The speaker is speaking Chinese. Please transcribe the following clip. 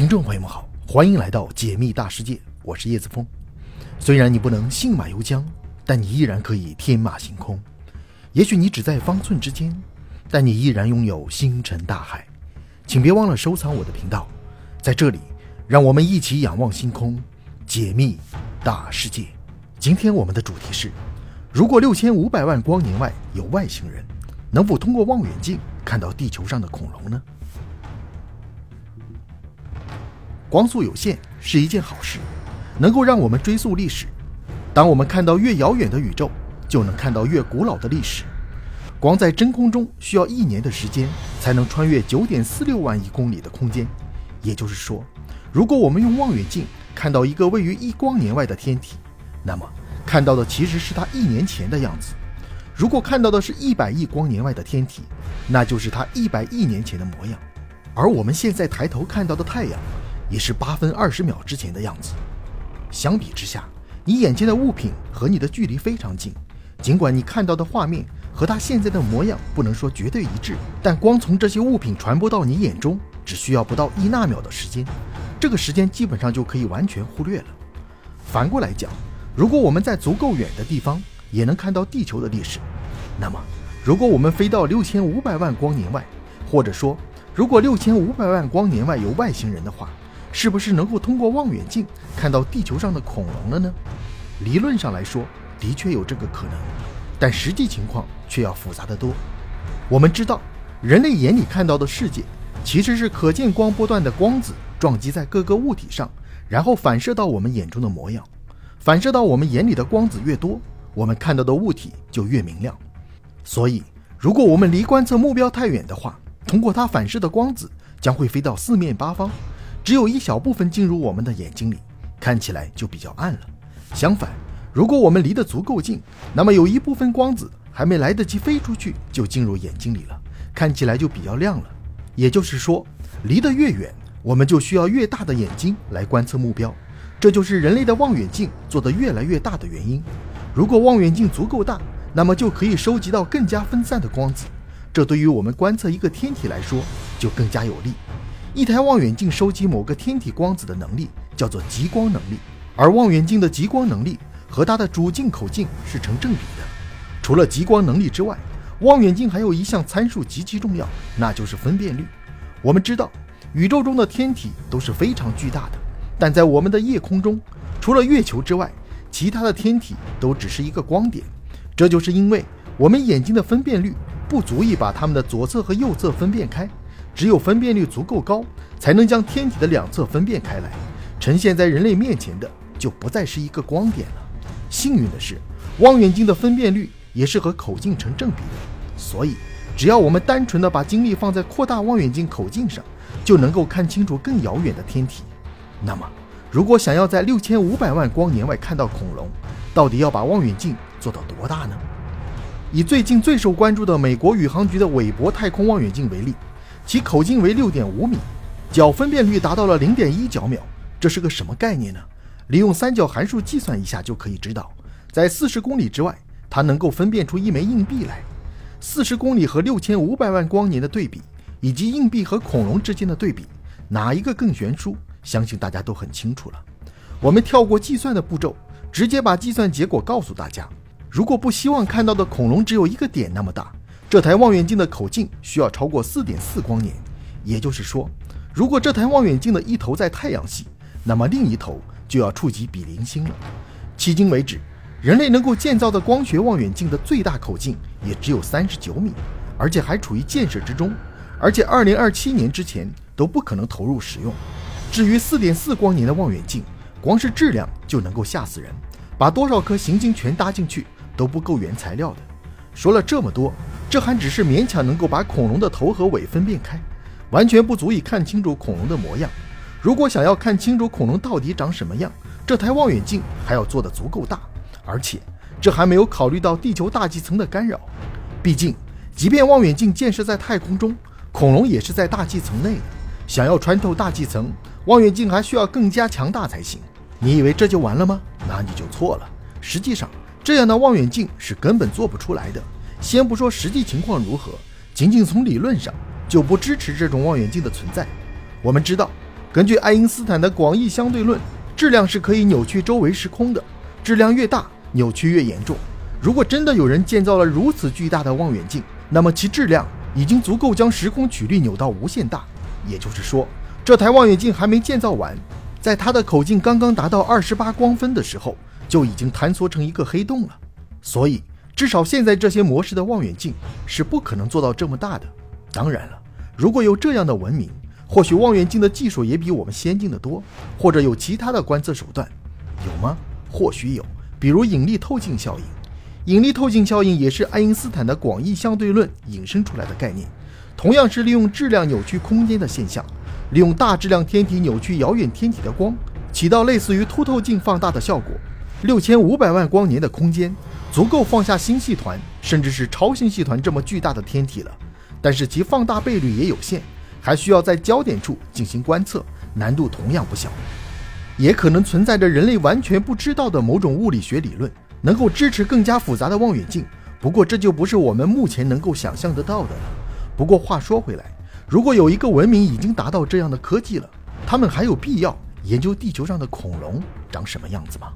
听众朋友们好，欢迎来到解密大世界，我是叶子峰。虽然你不能信马由缰，但你依然可以天马行空。也许你只在方寸之间，但你依然拥有星辰大海。请别忘了收藏我的频道，在这里，让我们一起仰望星空，解密大世界。今天我们的主题是：如果六千五百万光年外有外星人，能否通过望远镜看到地球上的恐龙呢？光速有限是一件好事，能够让我们追溯历史。当我们看到越遥远的宇宙，就能看到越古老的历史。光在真空中需要一年的时间才能穿越九点四六万亿公里的空间，也就是说，如果我们用望远镜看到一个位于一光年外的天体，那么看到的其实是它一年前的样子；如果看到的是一百亿光年外的天体，那就是它一百亿年前的模样。而我们现在抬头看到的太阳。也是八分二十秒之前的样子。相比之下，你眼前的物品和你的距离非常近，尽管你看到的画面和它现在的模样不能说绝对一致，但光从这些物品传播到你眼中只需要不到一纳秒的时间，这个时间基本上就可以完全忽略了。反过来讲，如果我们在足够远的地方也能看到地球的历史，那么如果我们飞到六千五百万光年外，或者说如果六千五百万光年外有外星人的话，是不是能够通过望远镜看到地球上的恐龙了呢？理论上来说，的确有这个可能，但实际情况却要复杂得多。我们知道，人类眼里看到的世界，其实是可见光波段的光子撞击在各个物体上，然后反射到我们眼中的模样。反射到我们眼里的光子越多，我们看到的物体就越明亮。所以，如果我们离观测目标太远的话，通过它反射的光子将会飞到四面八方。只有一小部分进入我们的眼睛里，看起来就比较暗了。相反，如果我们离得足够近，那么有一部分光子还没来得及飞出去就进入眼睛里了，看起来就比较亮了。也就是说，离得越远，我们就需要越大的眼睛来观测目标。这就是人类的望远镜做得越来越大的原因。如果望远镜足够大，那么就可以收集到更加分散的光子，这对于我们观测一个天体来说就更加有利。一台望远镜收集某个天体光子的能力叫做极光能力，而望远镜的极光能力和它的主镜口径是成正比的。除了极光能力之外，望远镜还有一项参数极其重要，那就是分辨率。我们知道，宇宙中的天体都是非常巨大的，但在我们的夜空中，除了月球之外，其他的天体都只是一个光点。这就是因为我们眼睛的分辨率不足以把它们的左侧和右侧分辨开。只有分辨率足够高，才能将天体的两侧分辨开来，呈现在人类面前的就不再是一个光点了。幸运的是，望远镜的分辨率也是和口径成正比的，所以只要我们单纯的把精力放在扩大望远镜口径上，就能够看清楚更遥远的天体。那么，如果想要在六千五百万光年外看到恐龙，到底要把望远镜做到多大呢？以最近最受关注的美国宇航局的韦伯太空望远镜为例。其口径为六点五米，角分辨率达到了零点一角秒，这是个什么概念呢？利用三角函数计算一下就可以知道，在四十公里之外，它能够分辨出一枚硬币来。四十公里和六千五百万光年的对比，以及硬币和恐龙之间的对比，哪一个更悬殊？相信大家都很清楚了。我们跳过计算的步骤，直接把计算结果告诉大家：如果不希望看到的恐龙只有一个点那么大。这台望远镜的口径需要超过四点四光年，也就是说，如果这台望远镜的一头在太阳系，那么另一头就要触及比邻星了。迄今为止，人类能够建造的光学望远镜的最大口径也只有三十九米，而且还处于建设之中，而且二零二七年之前都不可能投入使用。至于四点四光年的望远镜，光是质量就能够吓死人，把多少颗行星全搭进去都不够原材料的。说了这么多。这还只是勉强能够把恐龙的头和尾分辨开，完全不足以看清楚恐龙的模样。如果想要看清楚恐龙到底长什么样，这台望远镜还要做得足够大，而且这还没有考虑到地球大气层的干扰。毕竟，即便望远镜建设在太空中，恐龙也是在大气层内的。想要穿透大气层，望远镜还需要更加强大才行。你以为这就完了吗？那你就错了。实际上，这样的望远镜是根本做不出来的。先不说实际情况如何，仅仅从理论上就不支持这种望远镜的存在。我们知道，根据爱因斯坦的广义相对论，质量是可以扭曲周围时空的，质量越大，扭曲越严重。如果真的有人建造了如此巨大的望远镜，那么其质量已经足够将时空曲率扭到无限大。也就是说，这台望远镜还没建造完，在它的口径刚刚达到二十八光分的时候，就已经坍缩成一个黑洞了。所以，至少现在这些模式的望远镜是不可能做到这么大的。当然了，如果有这样的文明，或许望远镜的技术也比我们先进的多，或者有其他的观测手段，有吗？或许有，比如引力透镜效应。引力透镜效应也是爱因斯坦的广义相对论引申出来的概念，同样是利用质量扭曲空间的现象，利用大质量天体扭曲遥远天体的光，起到类似于凸透镜放大的效果。六千五百万光年的空间，足够放下星系团，甚至是超星系团这么巨大的天体了，但是其放大倍率也有限。还需要在焦点处进行观测，难度同样不小。也可能存在着人类完全不知道的某种物理学理论，能够支持更加复杂的望远镜。不过这就不是我们目前能够想象得到的了。不过话说回来，如果有一个文明已经达到这样的科技了，他们还有必要研究地球上的恐龙长什么样子吗？